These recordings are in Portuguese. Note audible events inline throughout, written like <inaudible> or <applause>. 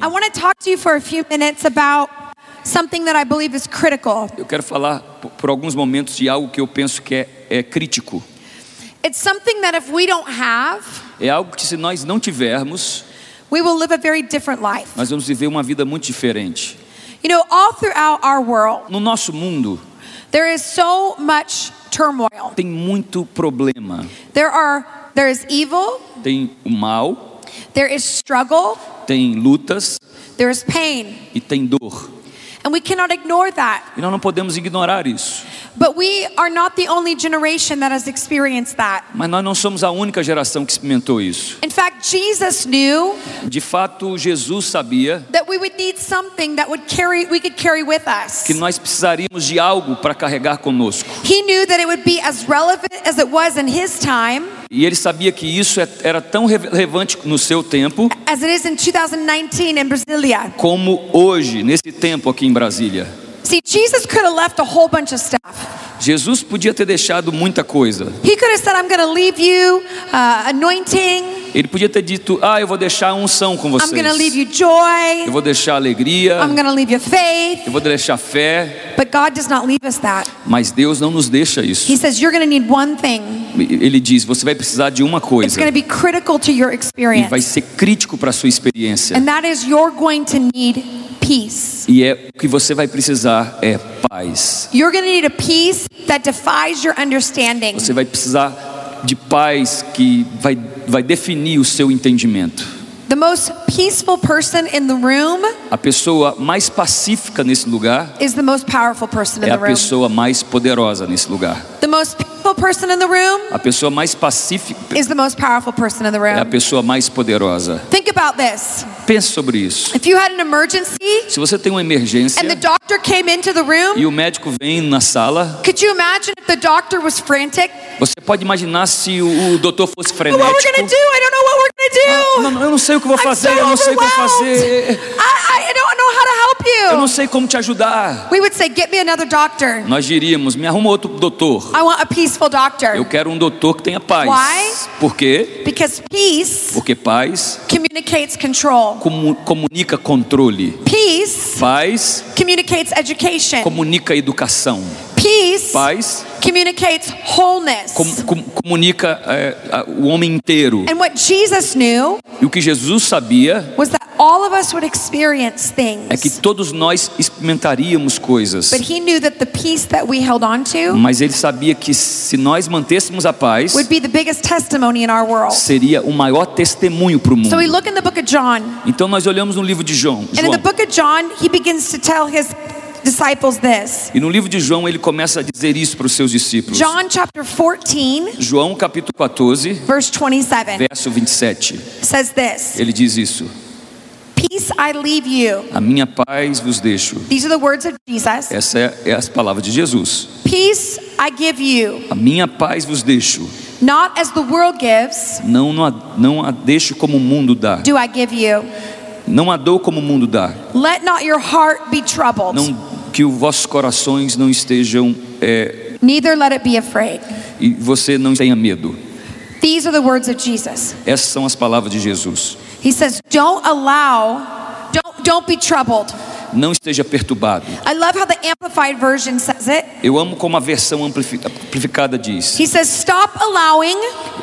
I want to talk to you for a few minutes about something that I believe is critical. Eu quero falar por, por alguns momentos de algo que eu penso que é, é crítico. It's something that if we don't have, É algo que se nós não tivermos, we will live a very different life. nós vamos viver uma vida muito diferente. You know, all throughout our world, No nosso mundo there is so much turmoil. tem muito problema. There are there is evil, Tem o mal, there is struggle, tem lutas there is pain. e tem dor. And we cannot ignore that. E nós não podemos ignorar isso. But we are not the only generation that has experienced that. Mas nós não somos a única geração que experimentou isso. In fact, Jesus knew De fato, Jesus sabia that we would need something that would carry we could carry with us. que nós precisaríamos de algo para carregar conosco. He knew that it would be as relevant as it was in his time E ele sabia que isso é- era tão relevante no seu tempo as it is in 2019 in Brasilia. como hoje, nesse tempo aqui em Brasília. See, Jesus could have left a whole bunch of stuff. Jesus podia ter deixado muita coisa. He could have said, I'm going to leave you uh, anointing. Ele podia ter dito: Ah, eu vou deixar a unção com I'm going to leave vocês. you joy. Eu vou deixar alegria. I'm going to leave you faith. Eu vou deixar fé. But God does not leave us that. Mas Deus não nos deixa He isso. says, You're going to need one thing. Ele diz: Você vai precisar de uma It's coisa. going to be critical to your E experience. vai ser crítico para a sua experiência. And that is you're going to need peace. E é o que você vai precisar é paz. You're going to need a peace that defies your understanding. Você vai precisar de paz que vai, vai definir o seu entendimento. The most peaceful person in the room A pessoa mais pacífica nesse lugar is the most powerful person in é the a room. pessoa mais poderosa nesse lugar. The most peaceful person in the room A pessoa mais pacífica is the most powerful person in the é a room. pessoa mais poderosa. Think about this. Pense sobre isso. If you had an emergency Se você tem uma emergência and the doctor came into the room, e o médico vem na sala, could you imagine if the doctor was frantic? você pode imaginar se o, o doutor fosse What we're going to frenético. do? I don't know what we're going to do. Não, não, eu não sei o que vou fazer, so eu não sei o que vou fazer. I, I don't know how to Eu help não sei como te ajudar. We would say, Get me another doctor. Nós diríamos, me arruma outro doutor. I want a peaceful Eu doctor. quero um doutor que tenha paz. Why? Por quê? Because peace Porque paz communicates control. comu- comunica controle. Peace Paz communicates education. comunica educação. Peace Paz communicates wholeness. com- com- comunica é, o homem inteiro. And what Jesus knew E o que Jesus sabia was that all of us would experience é que things. todos nós experimentaríamos coisas. But he knew that the peace that we held on to Mas ele sabia que se nós mantêssemos a paz, would be the biggest testimony in our world. seria o maior testemunho para o mundo. So we look in the book of John. Então nós olhamos no livro de João. And in the book of John, he begins to tell his disciples this. E no livro de João ele começa a dizer isso para os seus discípulos. John chapter 14, João capítulo 14, verse 27 verso 27. says this Ele diz isso: Peace I leave you. A minha paz vos deixo. These are the words of Jesus. Essa é, é as palavras de Jesus. Peace I give you, A minha paz vos deixo. not as the world gives, Não, não, a, não a deixo como o mundo dá. do I give you. Não a dou como o mundo dá. Let not your heart be troubled, Não, que os vossos corações não estejam é, neither let it be afraid. e você não tenha medo. These are the words of Jesus. Essas são as palavras de Jesus. He says, Don't allow, don't, don't be troubled. Não esteja perturbado. I love how the Amplified Version says it. Eu amo como a versão amplifi- amplificada diz. He says, Stop allowing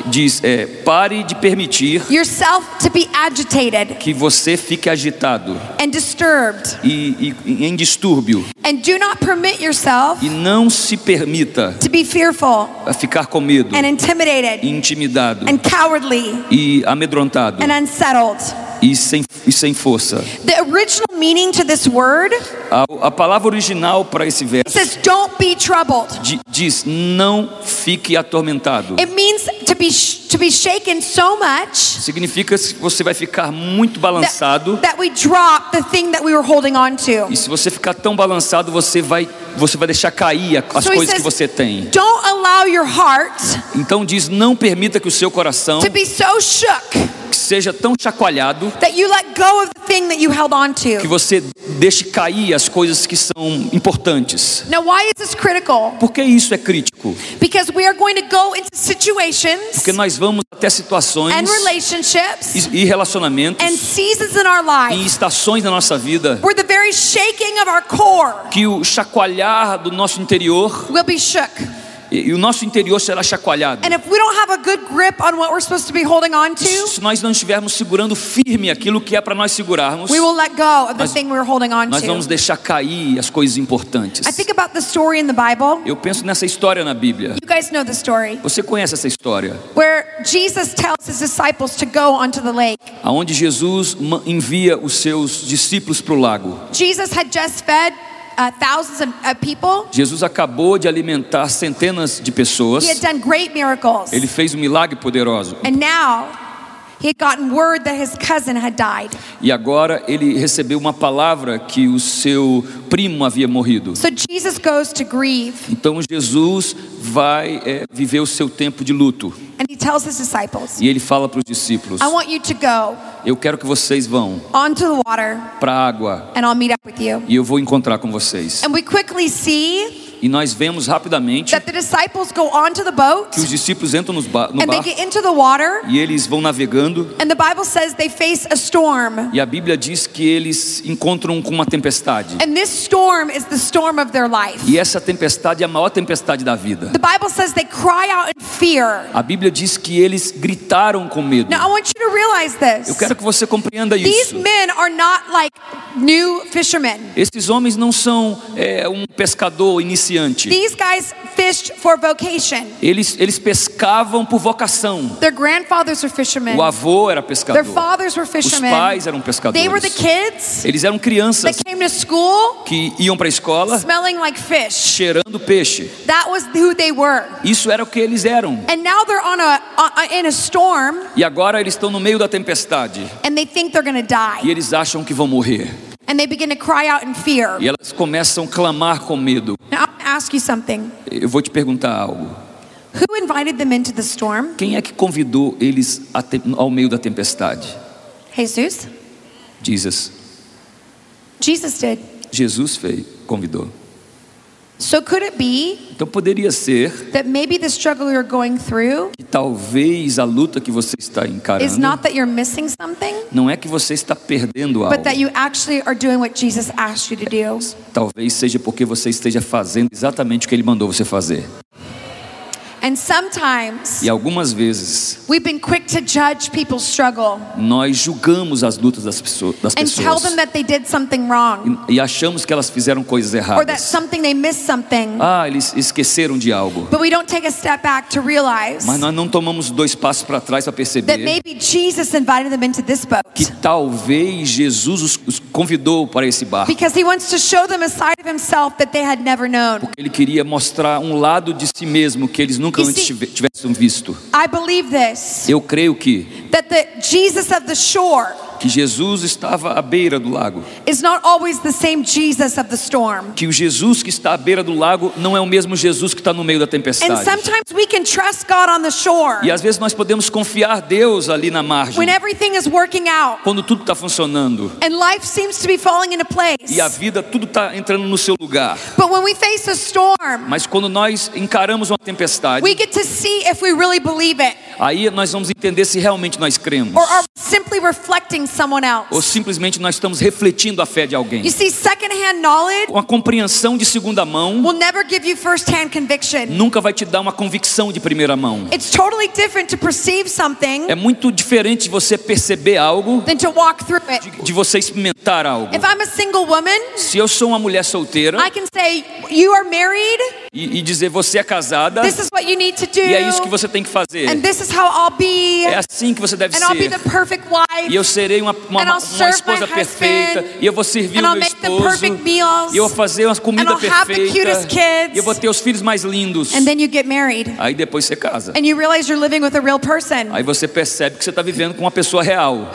Diz, é, pare de permitir yourself to be agitated que você fique agitado and disturbed, e, e- e em distúrbio and do not permit yourself e não se permita to be fearful a ficar com medo, and intimidated intimidado and cowardly e amedrontado and unsettled. E sem, e sem força. The original meaning to this word A, a palavra original para esse verso says, Don't be troubled. di- diz: não fique atormentado. It means to be to be shaken so much Significa que você vai ficar muito balançado that, that we drop the thing that we were holding on to. e se você ficar tão balançado, você vai você vai deixar cair as So coisas que says- você tem. Don't allow your heart Então diz: não permita que o seu coração to be so shook seja tão chacoalhado that you let go of the thing that you held on que você deixe cair as coisas que são importantes. Now, why is this critical? Por que isso é crítico? Because we are going to go into situations Porque nós vamos até situações and relationships e e relacionamentos and seasons in our em life estações da nossa vida where the very shaking of our core que o chacoalhar do nosso interior will be shook. E e o nosso interior será chacoalhado. And if we don't have a good grip on what we're supposed to be holding on to, Se nós não estivermos segurando firme aquilo que é para nós segurarmos, we will let go of the Nós- thing we were holding on nós vamos to. deixar cair as coisas importantes. I think about the story in the Bible. Eu penso nessa história na Bíblia. You guys know the story Você conhece essa história? where Jesus tells his disciples to go onto the lake. Aonde Jesus envia os seus discípulos para o lago. Jesus had just fed uh, thousands of uh, people. Jesus acabou de alimentar centenas de pessoas. He had done great miracles. Ele fez um milagre poderoso. And now E agora ele recebeu uma palavra que o seu primo havia morrido. So Jesus goes to grieve Então Jesus vai é, viver o seu tempo de luto. and he tells his disciples, E ele fala para os discípulos: I want you to go Eu quero que vocês vão onto the water para a água and I'll meet up with you. e eu vou encontrar com vocês. And we quickly see E nós vemos rapidamente that the disciples go onto the boat que os discípulos entram no and they barco get into the water. e eles vão navegando. And the Bible says they face a storm. E a Bíblia diz que eles encontram com uma tempestade. And this storm is the storm of their life. E essa tempestade é a maior tempestade da vida. The Bible says they cry out in fear. A Bíblia diz que eles gritaram com medo. Now I want you to realize Eu quero que você compreenda These isso. men are not like new fishermen. Esses homens não são é, um pescador iniciante. These guys fished for vocation. Eles, eles pescavam por vocação. Their grandfathers were fishermen. O avô era Their pescador. fathers were Os fishermen. pais eram They were the pescadores. kids Eles eram that crianças came to school que iam para a escola smelling like fish. cheirando peixe. That was who they were. Isso era o que eles eram. And now they're on a uh, in a storm E agora eles estão no meio da tempestade. and they think they're going to E die. eles acham que vão morrer. And they begin to cry out in fear. E elas começam a clamar com medo. Now, ask you something. Eu vou te perguntar algo. Who invited them into the storm? Quem é que convidou eles ao meio da tempestade? Jesus? Jesus. Jesus did. Jesus fez, convidou. So could it be Então poderia ser that maybe the struggle you're going through que talvez a luta que você está is encarando not that you're missing something, não é que você está perdendo algo. but that you actually are doing what Jesus asked you to do? Talvez seja porque você esteja fazendo exatamente o que ele mandou você fazer. And sometimes E algumas vezes we've been quick to judge people's struggle nós julgamos as lutas das pessoas, das and tell pessoas them that they did something wrong e, e achamos que elas fizeram coisas or that erradas. something they missed something. Ah, eles esqueceram de algo. But we don't take a step back to realize Mas nós não tomamos dois passos para trás para that perceber maybe Jesus invited them into this boat que talvez Jesus os, os convidou para esse barco. because he wants to show them a side of himself that they had never known. Ele queria mostrar um lado de si mesmo que eles nunca You antes see- tivessem visto. I believe this Eu creio que que Jesus estava à beira do lago, is not always the same Jesus of the storm. que o Jesus que está à beira do lago não é o mesmo Jesus que está no meio da And tempestade. sometimes we can trust God on the shore E às vezes nós podemos confiar Deus ali na margem, when everything is working out quando tudo está funcionando and life seems to be falling into place. e a vida tudo está entrando no seu lugar. But when we face a storm, Mas quando nós encaramos uma tempestade, we get to see if we really believe it aí nós vamos entender se realmente nós cremos or simply reflecting someone ou else. simplesmente nós estamos refletindo a fé de alguém. You see, secondhand knowledge Uma compreensão de segunda mão will never give you firsthand conviction. nunca vai te dar uma convicção de primeira mão. It's totally different to perceive something É muito diferente de você perceber algo, than to walk through it. de você experimentar algo. If I'm a single woman, Se eu sou uma mulher solteira I can say, You are married, e, e dizer você é casada this is what you need to do, e é isso que você tem que fazer, and this is how I'll be, é assim que você deve and I'll be the ser. perfect wife, E eu serei uma, uma, uma esposa perfeita. E eu vou servir o meu esposo. E eu vou fazer uma comida perfeita. cutest kids. E eu vou ter os filhos mais lindos. and then you get married, Aí depois você casa. and you realize you're living with a real person Aí você percebe que você está vivendo com uma pessoa real.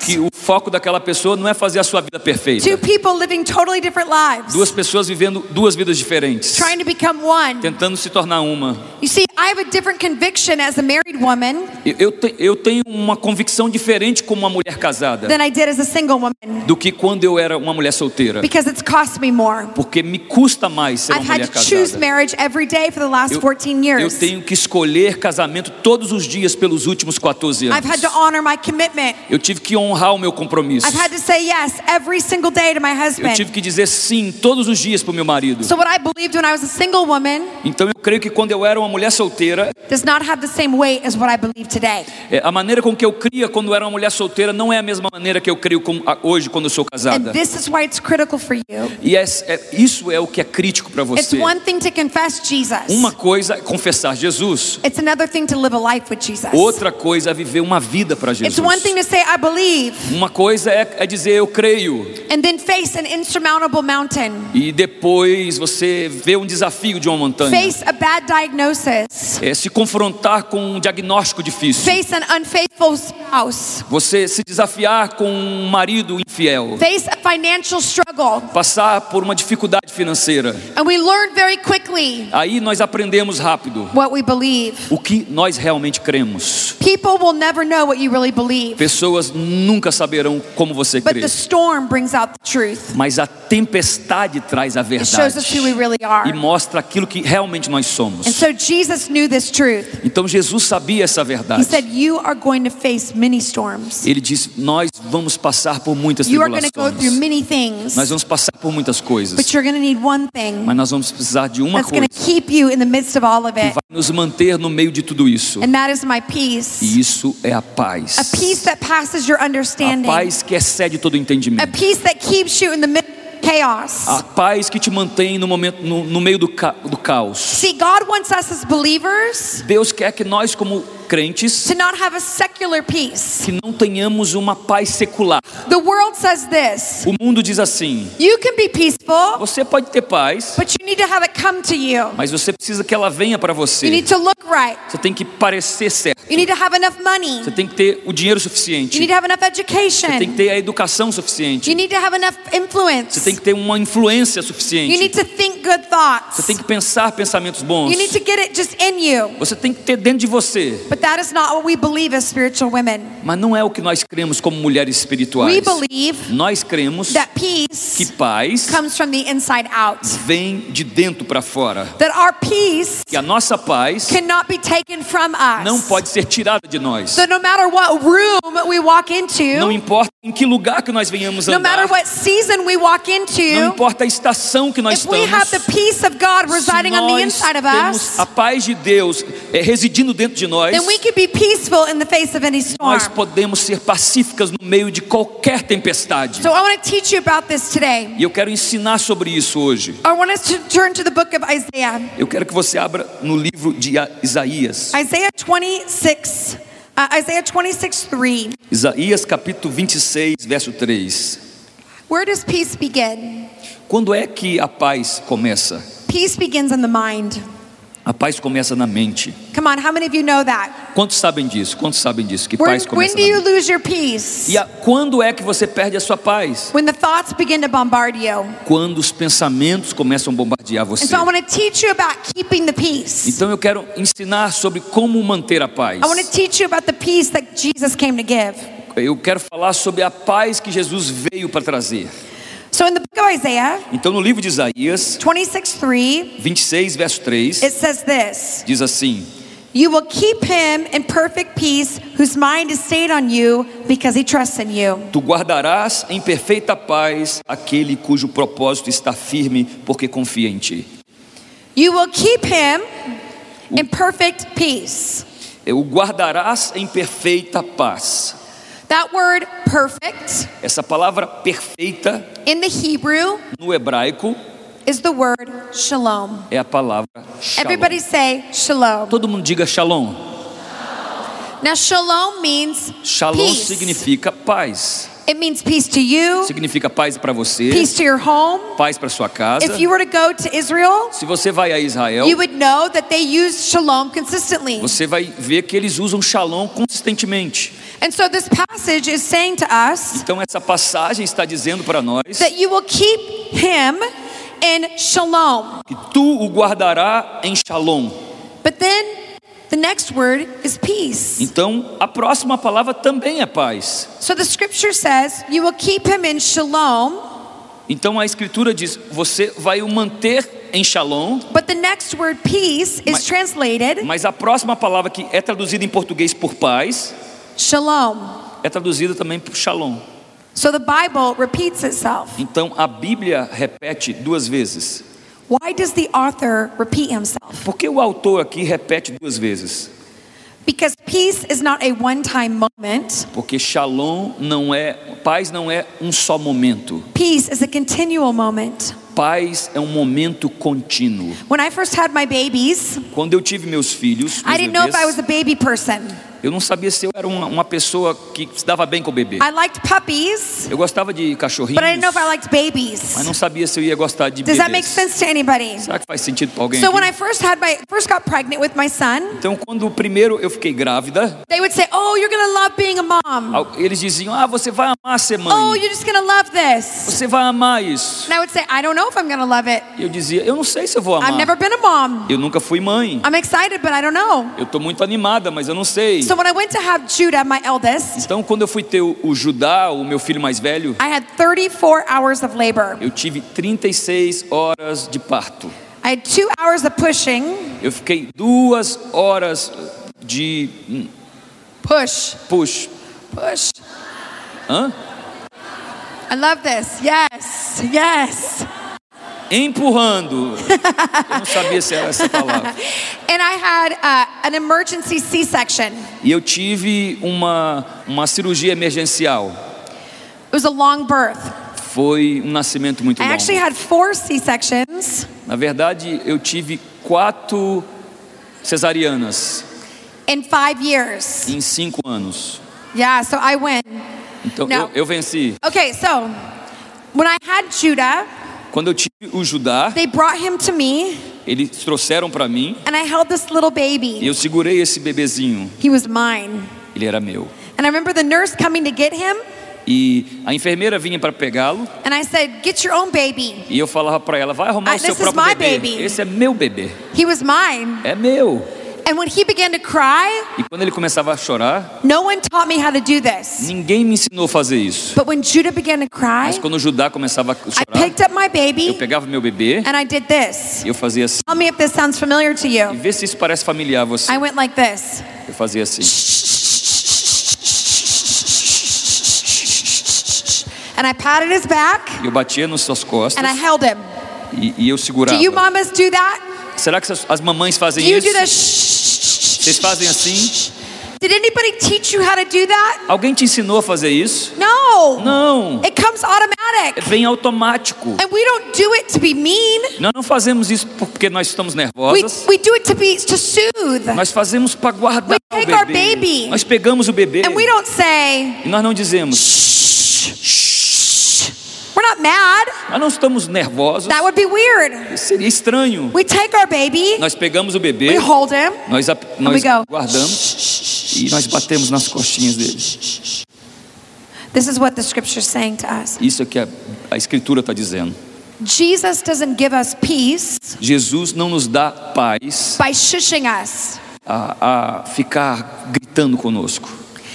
Que o foco daquela pessoa não é fazer a sua vida perfeita. Two people living totally different lives. Duas pessoas vivendo duas vidas diferentes, trying to become one. tentando se tornar uma. You see, I have a different conviction as a married woman Eu, eu, te- eu tenho uma convicção diferente como uma mulher casada than I did as a single woman do que quando eu era uma mulher solteira, because it's cost me more. porque me custa mais ser uma I've had mulher to choose casada. marriage every day for the last Eu, 14 eu years. tenho que escolher casamento todos os dias pelos últimos 14 I've had anos. to honor my commitment. Eu tive que honrar o meu compromisso. I've had to say yes every single day to my Eu tive que dizer sim todos os dias para o meu marido. So what I believed when I was a single woman Então eu creio que quando eu era uma mulher solteira, does not have the same weight as what I believe today. É, a maneira com que eu cria quando era uma mulher solteira não é a mesma maneira que eu creio com- hoje quando eu sou casada. this is why it's critical for you. E é- é- isso é o que é crítico para It's você. one thing to confess Jesus. Uma coisa é confessar Jesus, It's another thing to live a life with Jesus. outra coisa é viver uma vida para It's one thing Jesus. to say I believe Uma coisa é, é dizer eu creio and then face an insurmountable mountain. e depois você vê um desafio de uma montanha. Face a bad diagnosis. É se confrontar com um diagnóstico difícil. Face an unfaithful spouse. Você se desafiar com um marido infiel. Face a financial struggle. Passar por uma dificuldade financeira. And we learn very quickly Aí nós aprendemos rápido what we believe. o que nós realmente cremos. People will never know what you really believe, Pessoas nunca saberão como você but crê. the storm brings out the truth. Mas a tempestade traz a It shows us who we verdade really are. e mostra aquilo que realmente nós somos. And so Jesus knew this truth. Então Jesus sabia essa He verdade. Said, You are going to face many storms. Ele disse: Nós vamos passar por muitas You are going to go through tribulações. many things, Nós vamos passar por muitas coisas. but you're going to need one thing Mas nós vamos precisar de uma that's coisa to keep you in the midst of all of que it. vai nos manter no meio de tudo isso. And that is my peace. E isso é a paz. A peace that passes your A understanding. paz que excede todo A entendimento. peace that keeps you in the midst of chaos. A paz que te mantém no momento no, no meio do, ca, do caos. See, God wants us as believers Deus quer que nós como crentes to not have a secular peace. que não tenhamos uma paz secular. The world says this O mundo diz assim: you can be peaceful, você pode ter paz, but you need to have it come to you. mas você precisa que ela venha para You você. need to look right. Você tem que parecer certo. You need to have enough money. Você tem que ter o dinheiro You suficiente. need to have enough Você tem que ter a educação suficiente. You need to have enough Você influence. tem que ter uma influência You need suficiente. to think good Você tem que pensar pensamentos bons. You need to get it just in you. Você tem que ter dentro de você. But that is not what we believe as spiritual women. Mas não é o que nós cremos como mulheres We espirituais. believe Nós cremos that que peace paz comes from the inside out. vem de dentro para fora. That our peace Que a nossa paz cannot be taken from não us. pode ser tirada de nós. So no matter what room we walk Não into, importa em que lugar que nós venhamos no matter andar. what season we walk Não into, importa a estação que nós if we have the estamos. peace of God Se residing on the nós inside of temos us, a paz de Deus é, residindo dentro de nós, then we can be peaceful in the face of any storm. nós podemos ser pacíficas no meio de qualquer tempestade. So I want to teach you about this today. E eu quero ensinar sobre isso hoje. I want us to turn to the book of Isaiah. Eu quero que você abra no livro de Isaías. Isaiah 26, uh, Isaiah 26, 3. Isaías capítulo 26, verso 3. Where does peace begin? Quando é que a paz começa? Peace begins in the mind. A paz começa na mente. Come on, how many of you know that? Quantos sabem disso? Quantos sabem disso? Que paz when começa do na you mente. lose your peace? E a, quando é que você perde a sua paz? When the thoughts begin to bombard you. Quando os pensamentos começam a bombardear And você. so I want to teach you about keeping the peace. Então eu quero ensinar sobre como manter a paz. I want to teach you about the peace that Jesus came to give. Eu quero falar sobre a paz que Jesus veio para trazer. So in the book of Isaiah Então no livro de Isaías 26, 3, 26, verso 3, it says this. diz assim: You will keep him in perfect peace whose mind is stayed on you because he trusts in you. Tu guardarás em perfeita paz aquele cujo propósito está firme, porque confia em ti. You will keep him in perfect peace. O guardarás em perfeita paz. That word perfect Essa palavra perfeita in the Hebrew no hebraico is the word shalom. é a palavra shalom. Everybody say shalom. Todo mundo diga shalom. Now, shalom means Shalom peace. significa paz. It means peace to you, Significa paz para você, peace to your home. paz para sua casa. If you were to go to Israel, Se você vai a Israel, you would know that they use shalom consistently. você vai ver que eles usam shalom consistentemente. And so this passage is saying to us Então essa passagem está dizendo para nós that you will keep him in shalom. que tu o guardará em Shalom. But then the next word is peace. Então, a próxima palavra também é paz. So the scripture says, You will keep him in shalom. Então a escritura diz: você vai o manter em Shalom, But the next word, peace, is Mas- translated mas a próxima palavra que é traduzida em português por paz shalom. é traduzida também por Shalom. So the Bible repeats itself. Então a Bíblia repete duas vezes. Why does the author repeat himself? Por que o autor aqui repete duas vezes? Because peace is not a one time moment, Porque Shalom não é, paz não é um só momento. peace is a continual moment. Paz é um momento contínuo. When I first had my babies, Quando eu tive meus filhos, meus I didn't know if I was a baby person. Eu não sabia se eu era uma, uma pessoa que se dava bem com o bebê. I liked puppies, Eu gostava de cachorrinhos, but I didn't know if I liked babies. mas não sabia se eu ia gostar de Does that make bebês. sense to anybody? Será que faz sentido para alguém So when I aqui? first had my first got pregnant with my son, Então, quando primeiro eu fiquei grávida, they would say, "Oh, you're gonna love being a mom. al- eles diziam: Ah, você vai amar ser Oh, mãe. you're just gonna love this." Você vai amar isso. And I would say, "I don't know if I'm gonna love it. E eu dizia: Eu não sei se eu vou I've never amar. been a mom. Eu nunca fui mãe. I'm excited, but I don't know." Eu estou muito animada, mas eu não sei. So when I went to have Judah, my eldest, Então, quando eu fui ter o, o Judá, o meu filho mais velho, I had 34 hours of labor. eu tive 36 horas de parto. I had two hours of pushing, Eu fiquei duas horas de hum, push, push. push. Hã? I love this. Yes, yes. Empurrando. Eu não sabia se era essa palavra. <laughs> And I had uh, an emergency C-section. E eu tive uma, uma cirurgia emergencial. It was a long birth. Foi um nascimento muito I actually longo. had four C-sections Na verdade, eu tive quatro cesarianas in five years. em cinco anos. Yeah, so I win. Então Não. eu, eu venci. Okay, so when I had Judah, Quando eu tive o Judá, they brought him to me, eles trouxeram para mim and I held this little e baby. eu segurei esse bebezinho. He was mine. Ele era meu. And I remember the nurse coming to get him, E a enfermeira vinha para pegá-lo and I said, Get your own baby. e eu falava para ela: vai arrumar Ah, o seu this is próprio bebê. baby. Esse é meu bebê. He was mine. É meu. And when he began to cry, E quando ele começava a chorar, no one taught me how to do this. ninguém me ensinou a fazer isso. But when Judah began to cry, Mas quando Judá começava a I chorar, picked up my eu baby pegava meu bebê and I did this. e eu fazia assim. Tell me if this sounds familiar to E you. vê se isso parece familiar a você. I went like this. Eu fazia assim. And I patted his back E eu batia nas suas costas and I held him. e, e eu Do segurava. you mamas do that? Será que as, as mamães Do fazem you isso? do the? Vocês fazem assim? Did anybody teach you how to do that? Alguém te ensinou a fazer isso? No. Não. It comes automatic. Vem automático. And we don't do it to be mean. Nós não fazemos isso porque nós estamos We, nervosas. we do it to be to soothe. Nós fazemos para guardar We o take our bebê. baby. Nós pegamos o bebê And we don't say, e nós não dizemos. We're not mad. Nós não estamos nervosos. That would be weird. Seria estranho. We take our baby, Nós pegamos o bebê, we hold him, nós, nós guardamos e nós batemos nas costinhas dele. This is what the scripture is saying to us. Isso é que a, a escritura está dizendo. Jesus doesn't give us peace Jesus não nos dá paz by shushing us. a, a ficar gritando conosco.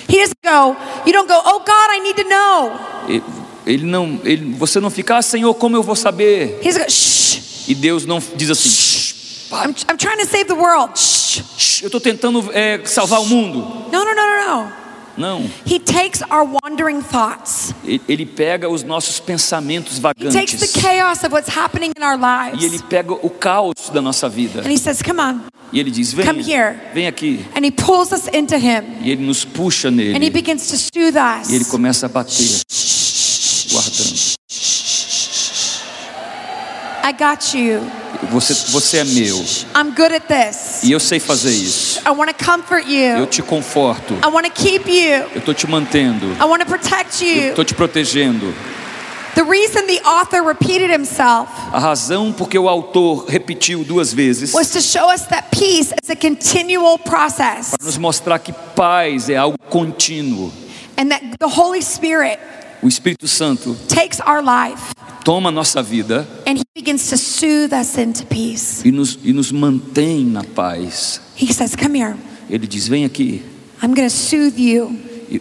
He doesn't go, you don't go, oh God, I need to know. Ele, ele não, ele, você não fica, ah, Senhor, como eu vou saber? He doesn't go, shh, E Deus não diz assim, "Shh, I'm, I'm trying to save the world. Shh. shh, eu estou tentando é, salvar o mundo. No, no, no, no, no. Não, He takes our wandering thoughts. ele, pega os nossos pensamentos He takes the vagantes chaos of what's happening in our e ele lives. pega o caos da nossa vida And he says, come on. e ele diz, vem, Come here. vem aqui. And he pulls us into him. E ele nos puxa And he nele begins to soothe e ele us. começa a bater, guardando. I got you. Você, você é meu I'm good at this. e eu sei fazer isso. I want to comfort Eu you. te conforto. I want to keep you. Eu estou te mantendo. I want to protect Eu you. estou te protegendo. The reason the author repeated himself A razão porque o autor repetiu duas vezes was to show us that peace is a continual process para nos mostrar que paz é algo contínuo. and that the Holy Spirit O Espírito Santo takes our life toma nossa vida and He begins to soothe us into peace. e nos, e nos mantém na paz. He says, Come here. Ele diz: Vem aqui,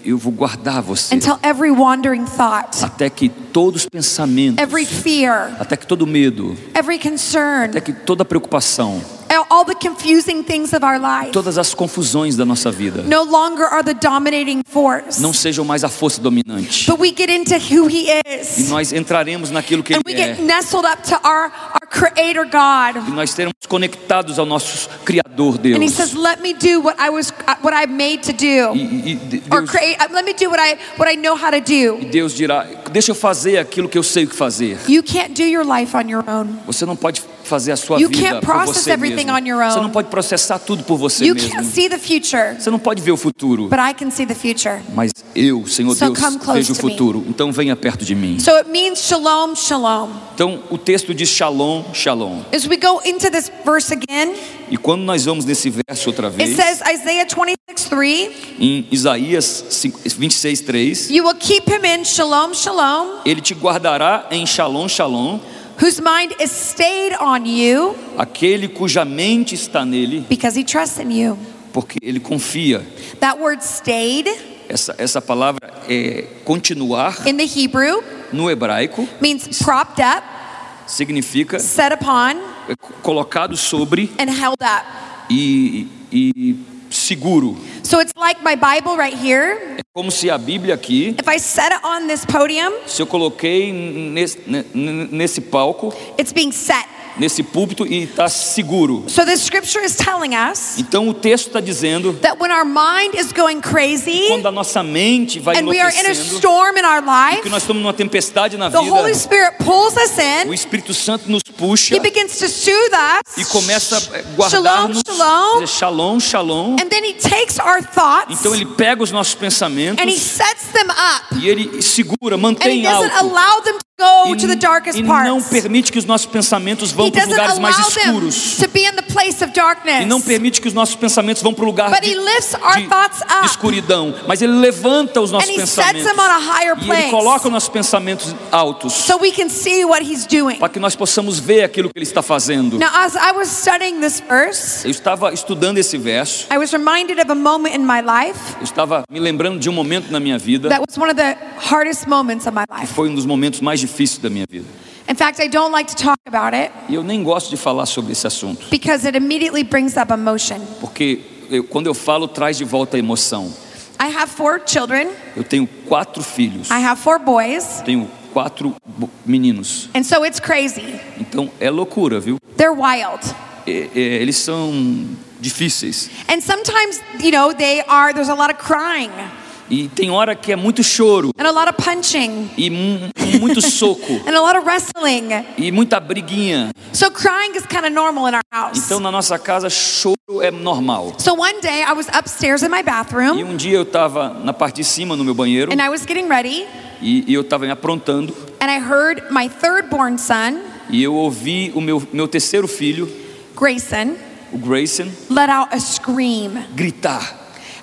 Eu, vou guardar você until every wandering thought, até que todos os pensamentos, every fear, até que todo medo, every concern, até que toda preocupação, all the confusing things of our life todas as confusões da nossa vida no longer are the dominating force. não sejam mais a força dominante. But we get into who He E is. nós entraremos naquilo que And Ele we é. get nestled up to our Creator God. E nós seremos conectados ao nosso Criador Deus. And He says, Let me do what I was what I'm made to E, do. e- e de- Or Deus, create uh, let me do what I what I know how to e do. Deus dirá: Deixa eu fazer aquilo que eu sei o que fazer. You can't do your life on your own. Você não pode fazer a sua You vida can't por process você everything mesmo. on your own. Você não pode processar tudo por você You mesmo. can't see the future, Você não pode ver o futuro. but I can see the future. Mas eu, Senhor So Deus, vejo o futuro. Então venha perto de mim. So it means shalom, shalom. Então o texto diz shalom, shalom. As we go into this verse again, E quando nós vamos nesse verso outra it vez, says Isaiah 26, 3, em Isaías 26, 3, you will keep him in shalom, shalom, ele te guardará em shalom, shalom, whose mind is stayed on you aquele cuja mente está nele, because he trusts in you. porque ele confia. That word stayed Essa, essa palavra é continuar in the Hebrew no hebraico, means propped up, significa set upon, é colocado sobre and held up. e, e seguro. So it's like my Bible right here. É como se a Bíblia aqui, If I set it on this podium, se eu coloquei nesse, ne- nesse palco, it's being set. Nesse púlpito e está seguro. So the scripture is telling us Então o texto está dizendo that when our mind is going crazy quando a nossa mente vai and we are in a enlouquecendo, storm in our life, que nós estamos numa tempestade na the Holy vida, Spirit pulls us o in. Espírito Santo nos puxa He begins to soothe e us. começa a guardar-nos, Shalom, shalom. shalom, shalom. And then he takes our thoughts Então ele pega os nossos and he pensamentos sets them up. e ele segura, mantém doesn't alto. allow them to go to the E, darkest e não permite que os nossos pensamentos vão He para os lugares mais escuros. to be in the place of darkness. E não permite que os nossos pensamentos vão para o lugar But de, he lifts our de- thoughts de up. escuridão. Mas ele levanta os nossos pensamentos. E ele coloca os nossos pensamentos altos. So we can see what he's doing. Para que nós possamos ver aquilo que ele está fazendo. Now, as I was studying this verse, Eu estava estudando esse verso. I was reminded of a moment in my life Eu estava me lembrando de um momento na minha vida. that was one of the hardest moments of my que life. Foi um dos momentos mais difíceis da minha vida. In fact, I don't like to talk about it E eu nem gosto de falar sobre esse assunto. because it immediately brings up emotion. Porque eu- quando eu falo, traz de volta a emoção. I have four children, Eu tenho quatro filhos. I have four boys, Tenho quatro meninos. and so it's crazy. Então é loucura, viu? They're wild. É- é, eles são difíceis. And sometimes, you know, they are, there's a lot of crying E tem hora que é muito choro. and a lot of punching E mu- muito soco. <laughs> and a lot of wrestling. E muita briguinha. So crying is kind of normal in our house. Então na nossa casa, choro é normal. So one day I was upstairs in my E bathroom um dia eu estava na parte de cima no meu banheiro. and I was getting ready E, e eu estava me aprontando. and I heard my third born son, E eu ouvi o meu, meu terceiro filho, Grayson, o Grayson, let out a scream. gritar.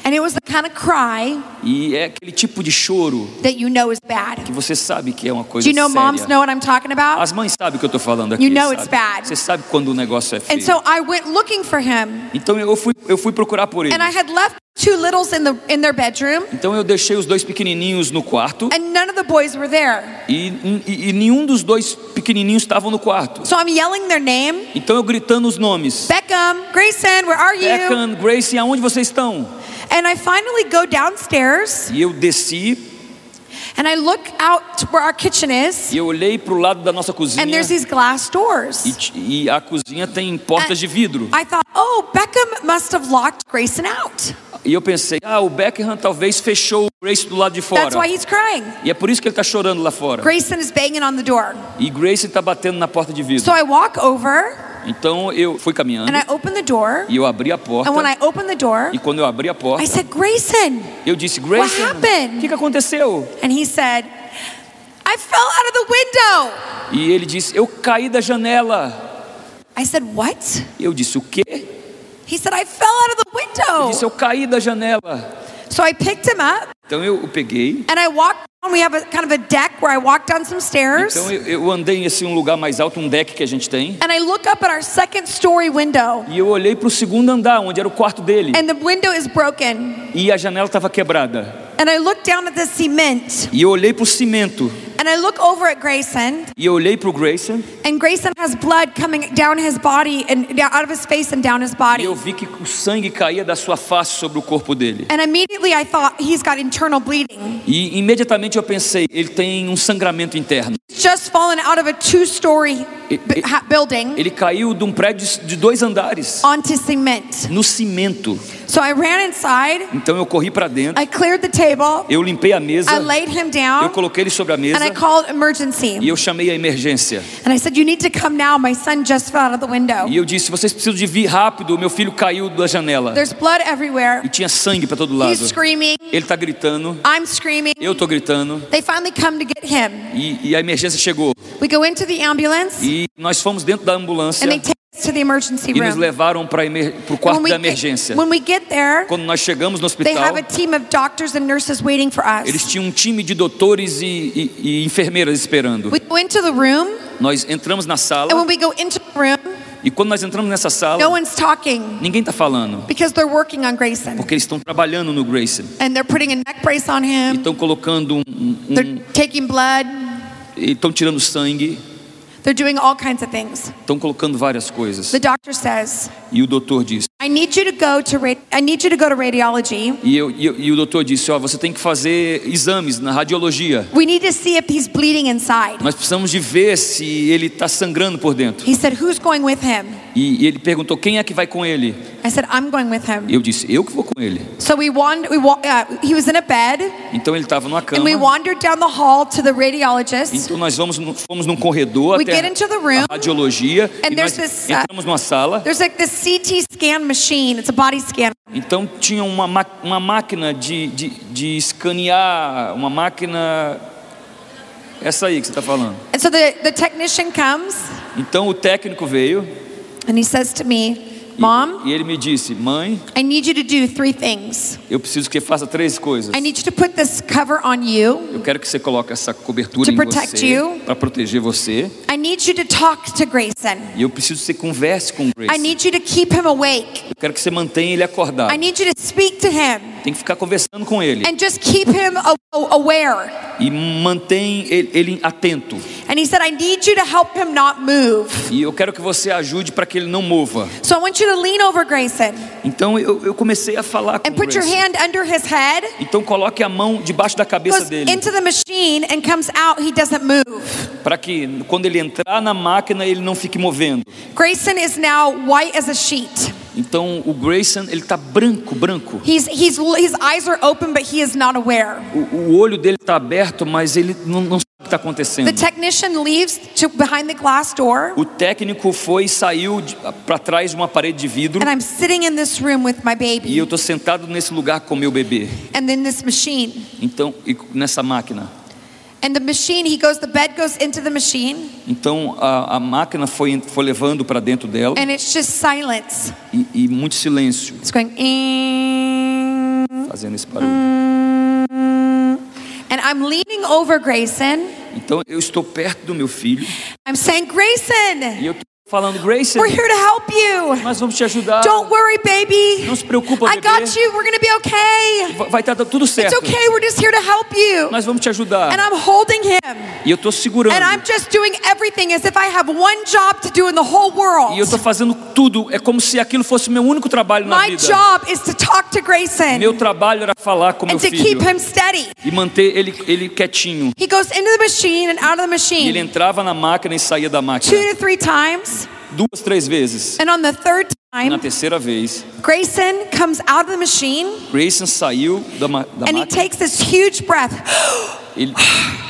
And it was the kind of cry E é aquele tipo de choro that you know is bad. que você sabe que é uma coisa Do you know moms séria. know what I'm talking about? As mães sabem o que eu estou falando aqui. You know sabe? it's bad. Você sabe quando o negócio é feio. And so I went looking for him Então eu fui, eu fui procurar por ele. and I had left two littles in the in their bedroom Então eu deixei os dois pequenininhos no quarto and none of the boys were there. e, e- e nenhum dos dois pequenininhos estavam no quarto. So I'm yelling their name. Então eu gritando os nomes. Beckham, Grayson, where are you? Beckham, Gracie, aonde vocês estão? And I finally go downstairs E eu desci and I look out where our kitchen is e eu olhei para o lado da nossa cozinha and there's these glass doors. e, e a cozinha tem portas de vidro. I thought, oh, Beckham must have locked Grayson out. E eu pensei, ah, o Beckham talvez fechou o Grace do lado de fora. That's why he's crying. E é por isso que ele está chorando lá fora. Grayson is banging on the door. E Grace está batendo na porta de vidro. So I walk over Então eu fui caminhando and I open the door. e eu abri a porta. And when I open the door, E quando eu abri a porta, I said, Grayson. eu disse, happened? o que, que aconteceu? And he said, I fell out of the window. E ele disse, eu caí da janela. I said, What? Eu disse, o quê? He said, I fell out of the Ele disse, window. eu caí da janela. So I picked him up Então eu o peguei and I walked We have a kind of a deck where I down some stairs. Então eu, eu andei em assim, um lugar mais alto, um deck que a gente tem. And I look up at our second story window. E eu olhei para o segundo andar, onde era o quarto dele. And the window is broken. E a janela estava quebrada. And I look down at the cement. E eu olhei para o cimento. And I look over at Grayson. E eu olhei para o Grayson. And Grayson has blood coming down his body and out of his face and down his E body. eu vi que o sangue caía da sua face sobre o corpo dele. And immediately I thought he's got internal bleeding. E imediatamente eu pensei, ele tem um sangramento interno. Just fallen out of a two-story building Ele caiu de um prédio de dois andares, onto cement. no cimento. So I ran inside. Então eu corri para dentro, I cleared the table. eu limpei a mesa, I laid him eu down. coloquei ele sobre a mesa And I called e emergency. eu chamei a emergência. And I said, You need to come now. My son just fell out of the window. E eu disse: vocês precisam de vir rápido, meu filho caiu da janela. There's blood everywhere. E tinha sangue para todo lado. He's screaming. Ele está gritando, I'm screaming. eu estou gritando. They finally come to get him. E, e a emergência chegou. We go into the ambulance E nós fomos dentro da ambulância and they take us to the emergency e nos levaram para o quarto when we, da get, emergência. Quando nós chegamos no they have a hospital, team of doctors and nurses waiting for eles us. tinham um time de doutores e, e- e enfermeiras esperando. We go into the room, Nós entramos na and sala when we go into the room, e quando nós entramos nessa no sala, one's talking ninguém está falando. because they're working on Grayson. Porque eles estão trabalhando no Grayson. And they're putting a neck brace on E him, estão colocando um, um- they're taking blood, e estão tirando sangue, they're doing all kinds of things. estão colocando várias coisas. The doctor says, E o doutor disse, I need you to go to I need you to go to radiology. e, eu- e eu- e o doutor disse, ó, você tem que fazer exames na radiologia. We need to see if he's bleeding inside. Nós precisamos de ver se ele está sangrando por dentro. He said, Who's going with him? E, e ele perguntou, quem é que vai com ele? I said, I'm going with him. eu disse, eu que vou com ele. So we wandered, we, wa- uh, he was in a bed, Então ele estava numa and cama. we wandered down the hall to the radiologist. Então nós vamos, no- fomos num corredor We até get into the room, a radiologia and e there's this, uh, entramos numa sala. There's like this CT scan machine, it's a body scanner. Então tinha uma, ma- uma máquina de, de, de escanear, uma máquina. Essa aí que você está falando. And so the, the technician comes, Então o técnico veio and he says to me, Mom, e ele me disse: Mãe, I need you to do three things. eu preciso que você faça três coisas. I need you to put this cover on you. Eu quero que você coloque essa cobertura To em protect você you. para proteger você. I need you to talk to Grayson. E eu preciso que você converse com o I Grace. need you to keep him awake. Eu quero que você mantenha ele acordado. I need you to speak to him Tem que ficar conversando com ele and just keep him a- a- aware. e mantém ele, ele atento. And he said, I need you to help him not move. E eu quero que você ajude para que ele não mova. So I want you to lean over Grayson Então eu, eu comecei a falar com and o put your Grace. hand under his head. Então coloque a mão debaixo da cabeça dele, into the machine and comes out, he doesn't move. para que quando ele entrar na máquina ele não fique movendo. Grayson is now white as a sheet. Então o Grayson ele tá branco, branco. He's, he's, his eyes are open, but he is not aware. O, o olho dele está aberto, mas ele não, não sabe o que está acontecendo. The technician leaves to behind the glass door, O técnico foi e saiu para trás de uma parede de vidro and I'm sitting in this room with my e baby eu tô sentado nesse lugar com meu bebê. and then this machine. Então e nessa máquina. Então a, a máquina foi foi levando para dentro dela and it's just silence. e, e muito silêncio, It's going, fazendo esse barulho. and I'm leaning over Grayson. Então eu estou perto do meu filho I'm saying, Grayson, e eu falando, Grace, we're here to help you. nós vamos te ajudar. Don't worry, baby. Não se preocupa, I bebê. got you. We're to be okay. Va- Vai estar tudo It's certo. okay. We're just here to help you. Nós vamos te ajudar. And I'm holding him. E eu estou segurando. And I'm just doing everything as if I have one job to do in the whole E eu world. estou fazendo tudo. É como se aquilo fosse meu único trabalho na My vida. job is to talk to Grayson Meu trabalho era falar com meu and to filho keep him steady. e manter ele, ele quietinho. He goes into the machine and out of the E ele machine entrava na máquina e saía da two máquina to three times. Duas, três vezes. Na terceira vez, Grayson comes out of the machine Grayson saiu da, ma- da and he takes this huge breath. <gasps> Ele,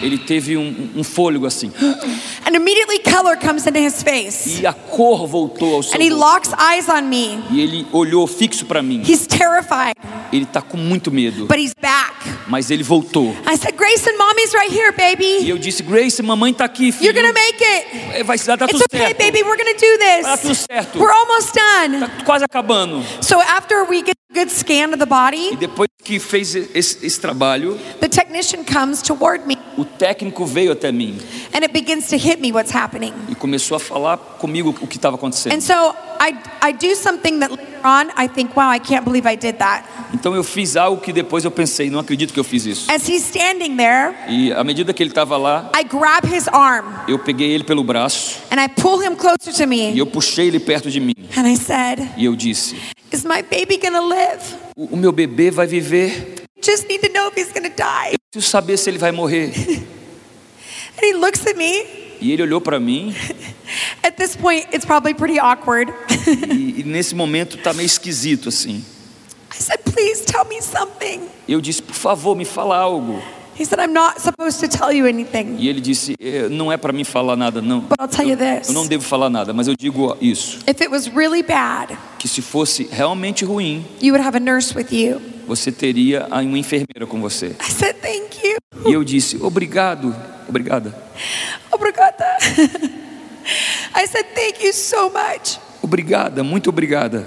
ele teve um, um fôlego assim. <gasps> And immediately color comes into his face. E a cor voltou ao seu And he rosto. locks eyes on me. E ele olhou fixo para mim. He's terrified, Ele tá com muito medo. but he's back. Mas ele voltou. I said, Grayson, mommy's right here, E baby. eu disse, Grace, mamãe tá aqui, You're filho. gonna make it. É, Vai dar It's tudo okay, certo. baby. We're gonna do Tá tudo this. certo. We're almost done. Tá quase acabando. So after we get good scan of the E body, depois que fez esse, esse trabalho, the technician comes toward me o técnico veio até mim and it begins to hit me what's happening. e começou a falar comigo o que estava acontecendo. And so I, I do something that later on I think, wow, I can't believe I did that. Então eu fiz algo que depois eu pensei, não acredito que eu fiz isso. As he's standing there, E à medida que ele estava lá, I grab his arm eu peguei ele pelo braço and I pull him closer to e me. eu puxei ele perto de mim. And I said, E eu disse: Is my baby gonna live? O, o meu bebê vai viver. Just need to know if he's gonna die. Preciso saber se ele vai morrer. <laughs> And he looks at me. E ele olhou para mim <laughs> At this point, it's probably pretty awkward. e, <laughs> e nesse momento tá meio esquisito assim. I said, Please tell me something. Eu disse: Por favor, me fala algo. He said, I'm not supposed to tell you anything, E ele disse: "É, Não é para mim falar nada, não. but I'll tell you this. Eu não devo falar nada, mas eu digo isso: If it was really bad, que se fosse realmente ruim, you would have a nurse with you. você teria uma enfermeira com você. I said, Thank you. E eu disse: Obrigado, obrigada, Obrigada. <laughs> I said, Thank you so much. obrigada, muito obrigada.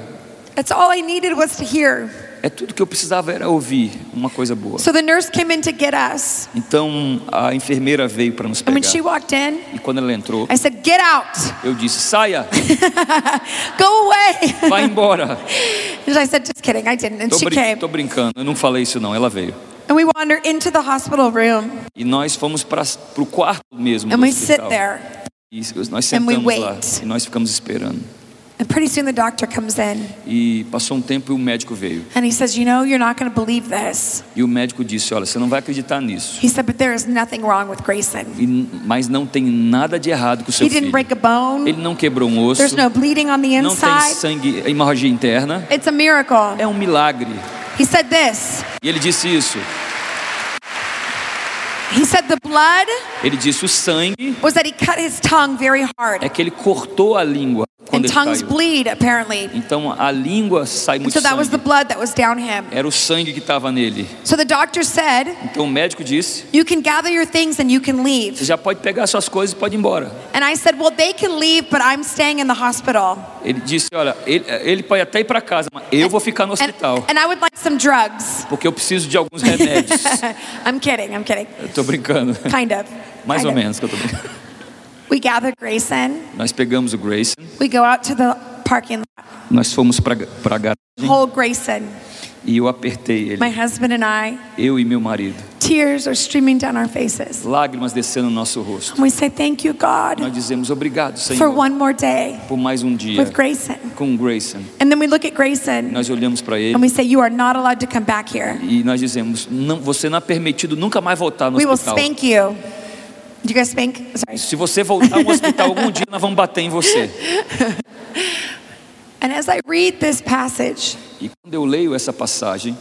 That's all I needed was to hear. É tudo que eu precisava era ouvir uma coisa boa. So the nurse came in to get us. Então a enfermeira veio para nos And when she pegar. walked in, E quando ela entrou, I said, Get out. eu disse: Saia, <laughs> Go away. vai embora. <laughs> And I said, Just kidding. I didn't. And Tô, she brin- came. tô brincando, eu não falei isso não. Ela veio. And we wandered into the hospital room E nós fomos para o quarto mesmo and do we sit hospital. there. E nós sentamos lá e nós ficamos esperando. And pretty soon the doctor comes in E passou um tempo e o médico veio. and he says, You know, you're not going to believe this. E o médico disse: Olha, você não vai acreditar nisso. He said, But there is nothing wrong with Grayson. E, mas não tem nada de errado com o seu He didn't filho. break a bone, Ele não quebrou um osso, there's no bleeding on the não tem inside. sangue, hemorragia interna. It's a miracle. É um milagre. He said this. E ele disse isso. He said the blood Ele disse: o sangue was that he cut his tongue very hard. é que ele cortou a língua quando And tongues caiu. bleed, apparently. Então a língua sai And muito so that was the sangue. blood that was down him. Era o sangue que estava nele. So the doctor said, Então o médico disse: You can gather your things and you can Você leave. já pode pegar suas coisas e pode ir embora. And I said, Well, they can leave, but I'm staying in the hospital. Ele disse: Olha, ele, ele pode até ir para casa, mas eu vou ficar no And, hospital. and I would like some drugs. Porque eu preciso de alguns remédios. <laughs> I'm kidding, I'm kidding. Eu tô brincando. <laughs> Kind of. Mais kind ou of. menos que eu tô brincando. We gather Grayson. Nós pegamos o Grayson, We go out to the parking lot. nós fomos para a garagem Hold Grayson, e eu apertei my ele, husband and I. eu e meu marido. Tears are streaming down our faces. Lágrimas descendo no nosso rosto. And we say, Thank you, God, Nós dizemos obrigado, for Senhor, one more day por mais um dia with Grayson. com Grayson. And then we look at Grayson Nós olhamos para ele and we say, You are not allowed to come back here. e nós dizemos: não, você não é permitido nunca mais voltar no We will hospital. spank you. Do you guys spank? Sorry. Se você voltar ao hospital algum dia, nós vamos bater em você. <laughs> And as I read this passage, E quando eu leio essa passagem,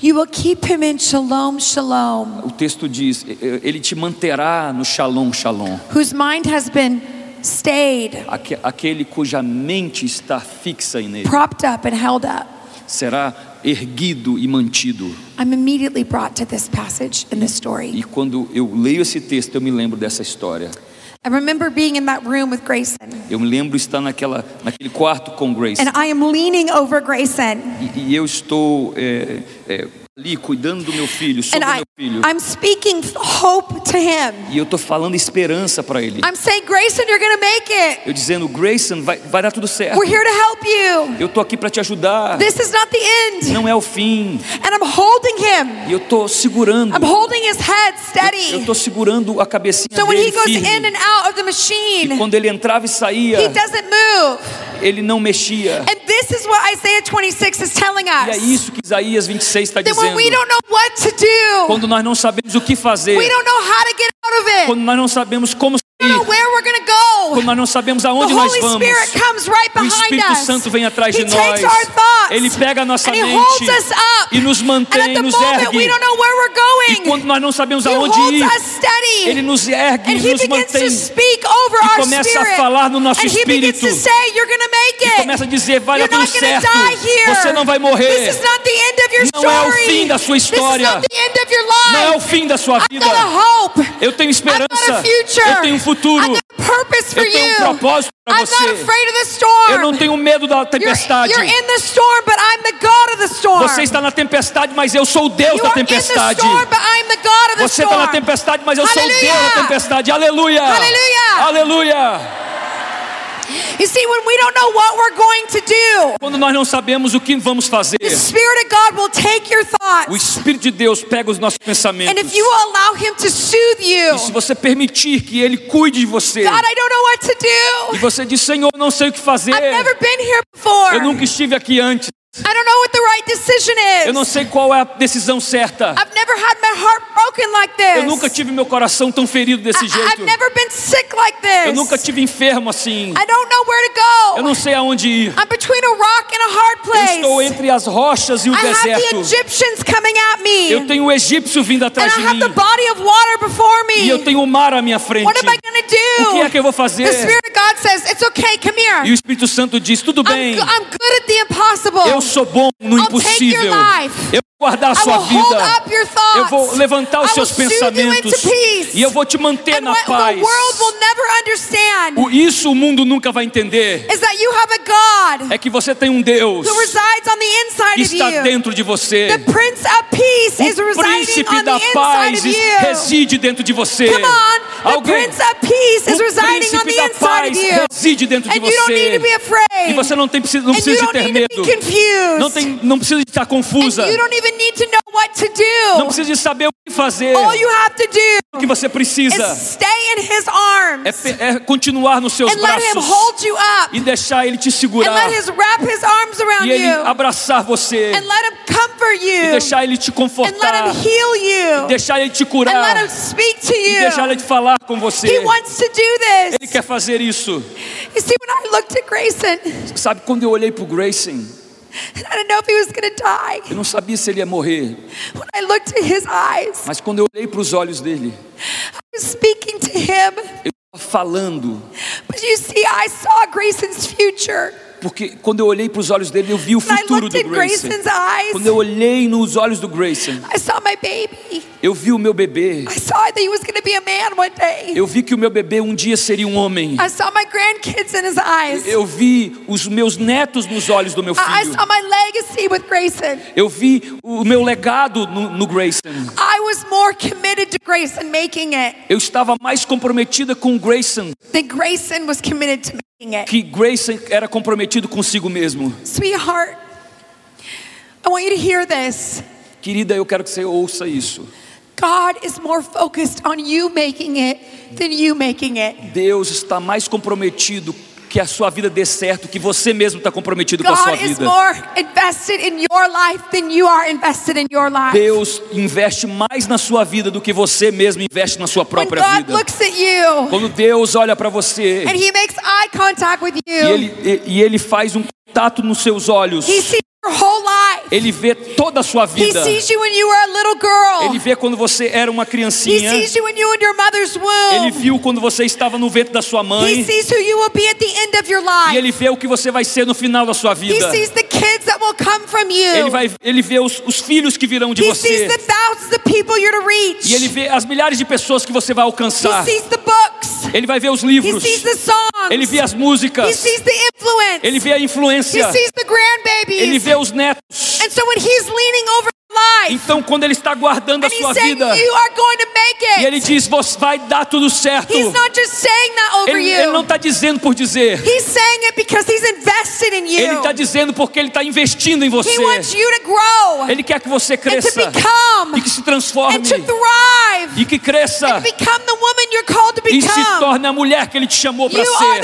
you will keep him in shalom, shalom, o texto diz: "E- ele te manterá no shalom, shalom. whose mind has been stayed, Aque- Aquele cuja mente está fixa nele propped up, and held up. será erguido e mantido. I'm immediately brought to this passage in this story. E quando eu leio esse texto, eu me lembro dessa história. I remember being in that room with Grayson, Eu me lembro estar naquela, naquele quarto com Grace. and I am leaning over Grayson, E, e eu estou é, é, ali cuidando do meu filho, sobre and o I, meu filho. I'm speaking hope to him. E eu estou falando esperança para ele. I'm saying, Grayson, you're to make it. Eu dizendo, Grayson, vai, vai dar tudo certo. We're here to help you. Eu estou aqui para te ajudar. This is not the end. Não é o fim. And I'm holding him. E eu estou segurando. I'm holding his head Eu steady. estou segurando a cabecinha So when dele he goes firme. in and out of the E machine, quando ele entrava e saía, he doesn't move. Ele não mexia. And this is what Isaiah 26 is telling E é us. isso que Isaías 26 está when dizendo. we don't know what to do, Quando nós não sabemos o que fazer, we don't know how to get out of it, quando nós não sabemos como quando nós não sabemos aonde nós vamos, right o Espírito us. Santo vem atrás He de nós. Ele pega a nossa mente e nos mantém, nos ergue. E quando nós não sabemos aonde ir. Ele nos ergue e nos mantém. E começa a falar no nosso espírito. say, "You're going to make E começa a dizer, vai You're tudo certo. Você não vai morrer. Não é o fim da sua história. Não é o fim da sua vida. Eu tenho esperança. Eu tenho um futuro. Eu tenho um propósito para você. Eu não tenho medo da tempestade. Você está na tempestade, mas eu sou o Deus da tempestade. Você está na tempestade, mas eu sou o Deus da tempestade. Aleluia! Aleluia. Aleluia! You see, when we don't know what we're going to do, Quando nós não sabemos o que vamos fazer, the Spirit of God will take your o thoughts. Espírito de Deus pega os nossos And pensamentos. if you will allow Him to soothe you, E se você permitir que Ele cuide de você, God, I don't know what to e do. você diz, Senhor, não sei o que fazer, I've never been here before. eu nunca estive aqui antes, I don't know what the right decision eu não is. sei qual é a decisão certa, I've never had my heart broken like eu nunca this. tive meu coração tão ferido desse I, jeito, I've never been sick like eu nunca this. tive enfermo assim, I don't know where to eu go. não sei aonde ir, I'm between a rock and a hard eu estou place. entre as rochas e o I have the deserto, Egyptians coming at me. eu tenho o egípcio vindo And atrás I de have mim, the body of water before e eu me. tenho o mar à minha frente, What am I going to o que é que eu do? vou fazer? The Spirit of God says, It's okay, come E o here. Espírito Santo diz, tudo I'm, bem, go- I'm good at the impossible. eu sou bom no impossível, eu vou guardar a sua vida. Eu vou levantar os seus pensamentos e eu vou te manter na paz. O- Isso o mundo nunca vai entender. É que você tem um Deus que está dentro de você. O príncipe da paz reside dentro de você. Come on, Alguém, Prince of Peace is o residing on príncipe the da inside paz of you. reside dentro de And you don't need to be você. afraid. E você não tem precisa, não precisa de don't ter need to medo. be confused. Não tem, não precisa de estar confusa. you don't even need to know what to Não do. precisa de saber o que fazer. All you have to O do que você is precisa stay in His é, é continuar nos seus and let Him braços hold you up e deixar Ele te and segurar let His wrap His arms around e Ele you abraçar você and let Him comfort e you deixar Ele te and let confortar, Him heal you deixar Ele te and let curar Him speak to e deixar Ele you. te falar com você. He wants to do Ele this. quer fazer isso. You see, when I looked at Grayson, Sabe quando eu olhei para o Grayson, I didn't know if he was going to die. eu não sabia se ele ia morrer, When I looked at his eyes, mas quando eu olhei para os olhos dele, I was speaking to him. eu estava falando, But you see, I saw Grayson's future. Porque quando eu olhei para os olhos dele, eu vi o futuro do Grayson. Eyes, Quando eu olhei nos olhos do Grayson, I saw my baby. eu vi o meu bebê. I saw that he was going to be a man one day. Eu vi que o meu bebê um dia seria um homem. I saw my grandkids in his eyes. Eu vi os meus netos nos olhos do meu filho. saw my legacy with Grayson. Eu vi o meu legado no, no Grayson. I was more committed to Grayson making it Eu estava mais comprometida com o Grayson than Grayson was committed to making it. Que Grayson era comprometido consigo mesmo. Sweetheart, I want you to hear this. Querida, eu quero que você ouça isso. God is more focused on you making it than you making it. Deus está mais comprometido que a sua vida dê certo, que você mesmo está comprometido com a sua God vida. you. Deus investe mais na sua vida do que você mesmo investe na sua When própria God vida. you Quando Deus olha para você and He makes eye contact with e you, ele, e, e ele faz um contato nos seus olhos, Ele vê toda a sua vida. sees you when you were a little Ele girl. vê quando você era uma He criancinha. sees you when you were in your mother's Ele womb. viu quando você estava no ventre da sua He mãe. E ele vê o que você vai ser no final da sua He vida. sees the kids that will come from Ele, you. vai, ele vê os, os filhos que virão de He sees você. E ele vê as milhares de pessoas que você vai He alcançar. Ele vai ver os He livros. sees the songs. Ele vê as He músicas. sees the influence. Ele vê a He influência. sees the grandbabies. Ele vê os netos. And so when he's leaning over Então, quando ele está guardando a sua vida, e ele diz: Você vai dar tudo certo. He's not just saying that over Ele, ele não you. está dizendo por dizer. He's saying it because he's invested in Ele you. está dizendo porque ele está investindo em He você. wants you to grow Ele quer que você cresça become e que se transforme e que cresça and become the woman you're called to e se torne a mulher que ele te chamou para ser.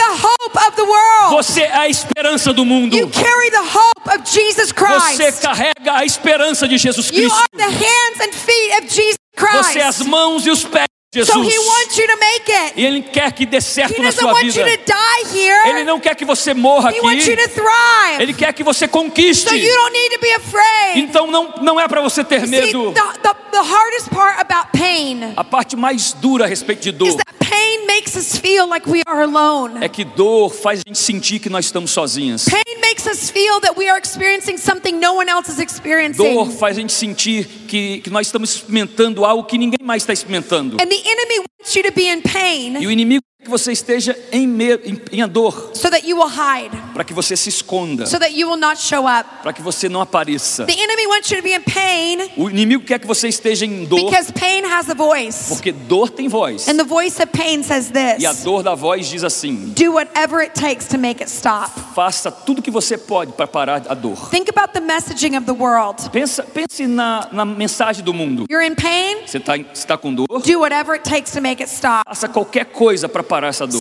Você é a esperança do mundo. You carry the hope of Jesus Você Christ. carrega a esperança de Jesus You Cristo. are the hands and feet of Jesus Você é as Christ. mãos e os pés de So Jesus. he wants you to make it. E ele quer que dê He certo na doesn't sua want you vida. to die here. Ele não quer que você morra He wants you aqui. to thrive. Ele quer que você conquiste. So you don't need to be afraid. Então não, não é para você ter See, medo. the, the, the hardest part about pain A parte mais dura a respeito de dor pain makes us feel like we are alone. é que dor faz a gente sentir que nós estamos sozinhas. Pain makes us feel that we are experiencing something no one else is Dor experiencing. faz a gente sentir que, que nós estamos experimentando algo que ninguém mais está experimentando. And the enemy wants you to be in E pain o inimigo que você esteja em, em, em dor, so that you will hide, para que você se esconda, so that you will not show up. para que você não apareça. The enemy wants you to be in pain O inimigo quer que você esteja em dor, because pain has a voice. porque dor tem voz. And the voice of pain says E a this dor da voz diz assim: do whatever it takes to make it stop. faça tudo que você pode para parar a dor. Think about the messaging of the world. Pensa, pense na, na mensagem do mundo. You're in pain, Você está tá com dor? do whatever it takes to make it stop. Faça qualquer coisa para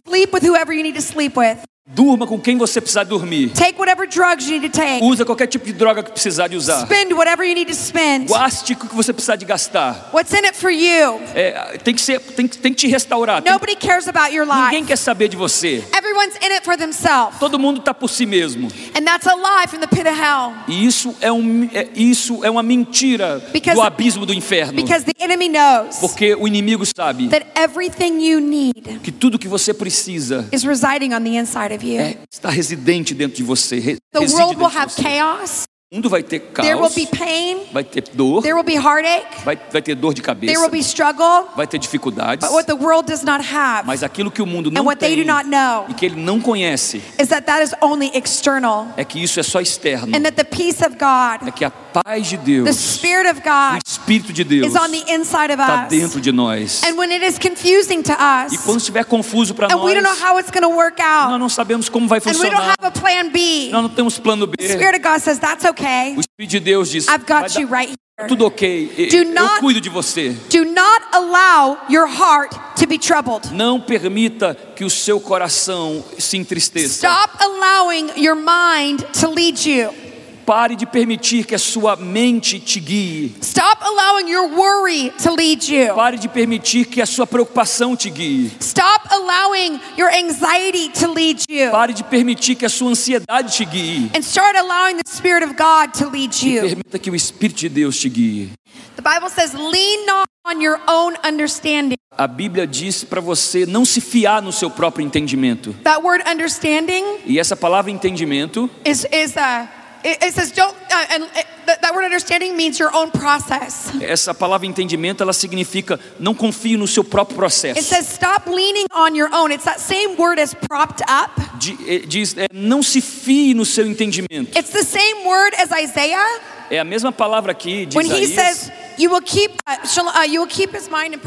Sleep with whoever you need to sleep with. Durma com quem você precisar dormir. Take whatever drugs you need to take. Usa qualquer tipo de droga que precisar de usar. Spend whatever you need to spend. Gaste o que você precisar de gastar. What's in it for you? É, tem que ser, tem, tem que te restaurar. Tem- Nobody cares about your ninguém life. quer saber de você. Everyone's in it for themselves. Todo mundo está por si mesmo. And that's a lie from the pit of hell. E isso é, um, é- isso é uma mentira Because- do abismo do inferno. Because the enemy knows Porque o inimigo sabe that everything you need que tudo que você precisa is residing on the inside é, está residente dentro de você. re- The reside world will have você. chaos. O mundo vai ter There will caos, be pain. vai ter dor, There will be heartache. vai, vai ter dor de There cabeça, will be struggle. vai ter dificuldades. But what the world does not have Mas aquilo que o mundo and não what they tem do not know e que ele não conhece is that that is only external é que isso é só externo. and that the peace of God, É que a paz de the Deus, Spirit of o God, Espírito de Deus is on the inside of está us. dentro de nós. And when it is confusing to E us quando estiver confuso para and we don't know nós, how it's going to work nós out não sabemos como vai and we don't funcionar. have a plan B, Nós não temos plano B. the Spirit of God says, That's okay. O Espírito de Deus diz: I've got you right here. tudo ok, Do eu not- cuido de você. Do not allow your heart to be troubled. Não permita que o seu coração se entristeça. Stop allowing your mind to lead you. Pare de permitir que a sua mente te guie. Stop allowing your worry to lead you. Pare de permitir que a sua preocupação te guie. Stop allowing your anxiety to lead you. Pare de permitir que a sua ansiedade te guie. And start allowing the Spirit of God to lead you. Permita que o Espírito de Deus te guie. The Bible says, lean not on your own understanding. A Bíblia diz para você não se fiar no seu próprio entendimento. That word understanding E essa palavra entendimento is, is uh, it, it says, don't, uh, and it, that word understanding means your own process. Essa palavra entendimento, ela significa não confie no seu próprio It processo. says, stop leaning on your own. It's that same word as propped up. Eh, Diz, é, não se fie no seu entendimento. It's the same word as Isaiah É a mesma palavra aqui de when he Isaías. says, "You will keep, uh, uh, you will keep his mind in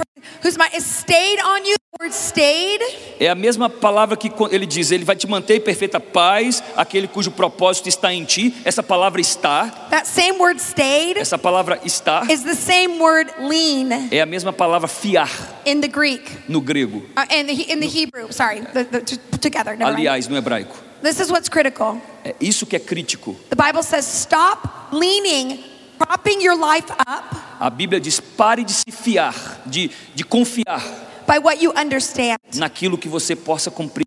whose mind is stayed on you." The word "stayed" É a mesma palavra que ele diz, ele vai te manter em perfeita paz, aquele cujo propósito está em ti. Essa palavra está, that same word "stayed" essa palavra está, is the same word "lean" é a mesma palavra fiar in the Greek, no grego. uh, in the in the Hebrew. Sorry, the, the, together. Never mind. Aliás, no hebraico. This is what's critical. É isso que é crítico. The Bible says, "Stop leaning, propping your life up A Bíblia diz: pare de se fiar, de, de confiar by what you understand, naquilo que você possa compreender.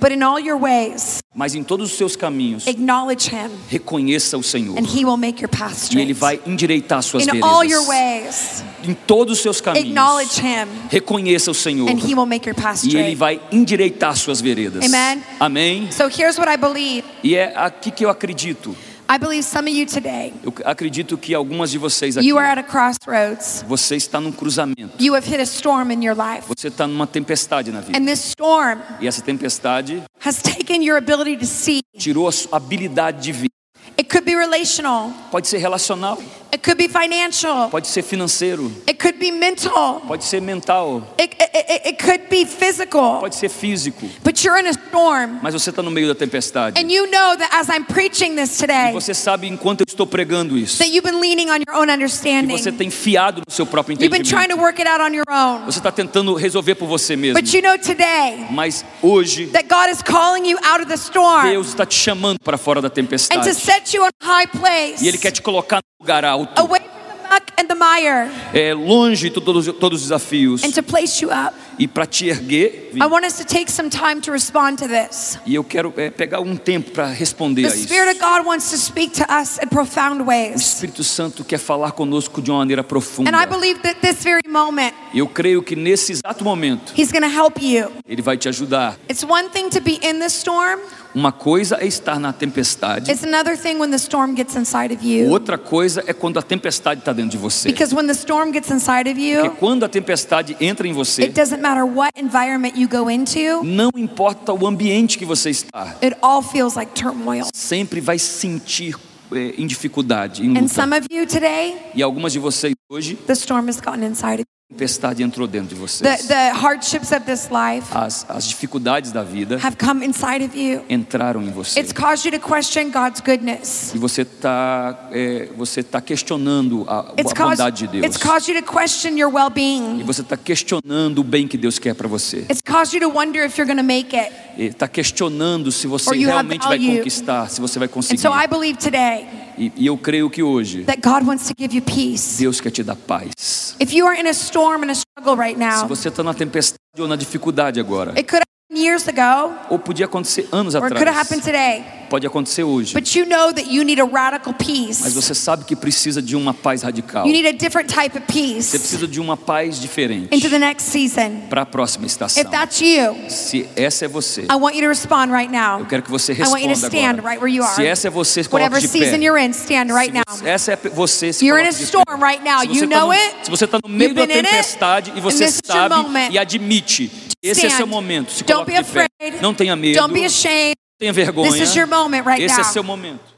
but in all your ways, Mas em todos os seus caminhos, acknowledge Him, reconheça o Senhor. and He will make your path E Ele straight." vai endireitar suas In all your veredas. ways, Em todos os seus caminhos, acknowledge Him, reconheça o Senhor. and He will make your path E Ele vai endireitar suas veredas. Amen. Amém. So here's what I believe. E é aqui que eu acredito. I believe some of you today, Eu acredito que algumas de vocês aqui, you are at a crossroads. você está num cruzamento. You have hit a storm in your life. Você está numa tempestade na vida. And this storm E essa tempestade has taken your ability to see. tirou a sua habilidade de ver. It could be relational, Pode ser relacional, it could be financial, pode ser financeiro, it could be mental, pode ser mental, it, it, it, could be physical. pode ser físico. But you're in a storm. Mas você está no meio da tempestade. And you know that as I'm preaching this E today, você sabe enquanto eu estou pregando isso, that you've been leaning on your own que understanding. você tem fiado no seu próprio You've been trying to entendimento. work it out on your own. Você está tentando resolver por você mesmo. But you know today Mas hoje that God is calling you out of the storm Deus está te chamando para fora da and tempestade. to set you on a high place, E Ele quer te colocar no lugar alto, away from the muck and the mire, é, longe de todos, todos os desafios, and to place you up. E para te erguer. I want us to take some time to respond to this. E eu quero é, pegar um tempo para responder The a isso. Spirit of God wants to speak to us in profound O ways. Espírito Santo quer falar conosco de uma maneira profunda. And I believe that this very moment, Eu creio que nesse exato momento He's going to help you. ele vai te ajudar. It's one thing to be in the storm, Uma coisa é estar na tempestade, it's another thing when the storm gets inside of you. outra coisa é quando a tempestade está dentro de você. Because when the storm gets inside of Porque you, quando a tempestade entra em você, it doesn't matter what environment you go into, não importa o ambiente que você está, it all feels like turmoil. sempre vai sentir eh, em dificuldade, em And luta. some of you today, E algumas de vocês hoje, the storm has gotten inside of tempestade entrou dentro de vocês. The, the hardships of this life As, as dificuldades da vida have come inside of you. entraram em você. It's caused you to question God's goodness. E você está você tá questionando a, It's a caused, bondade de Deus. it's caused you to question your well E você está questionando o bem que Deus quer para você. It's caused you to wonder if you're going to make it. Está questionando se você realmente vai conquistar, se você vai conseguir. so today E, e eu creio que hoje. Deus quer te dar paz. Storm right Se now, você está na tempestade ou na dificuldade agora, ago ou podia acontecer anos atrás. Pode acontecer hoje. But you know that you need a radical Mas você sabe que precisa de uma paz radical. You need a different type of Você precisa de uma paz diferente into the next season. para a próxima estação. If that's you, Se essa é você, I want you to respond right now. eu quero que você I want you to responda stand agora. right where you are. Se essa é você, Whatever coloque de season pé. you're in, stand right Se você- essa é você, se You're in a coloque de pé. storm right now. Se você You tá know no- it. Se você está no meio da it. tempestade e você this is your sabe moment. e admite, esse é seu momento. Se Don't coloque be de pé. afraid. Não tenha medo. Tenha vergonha. This is your moment right Esse é now. seu momento.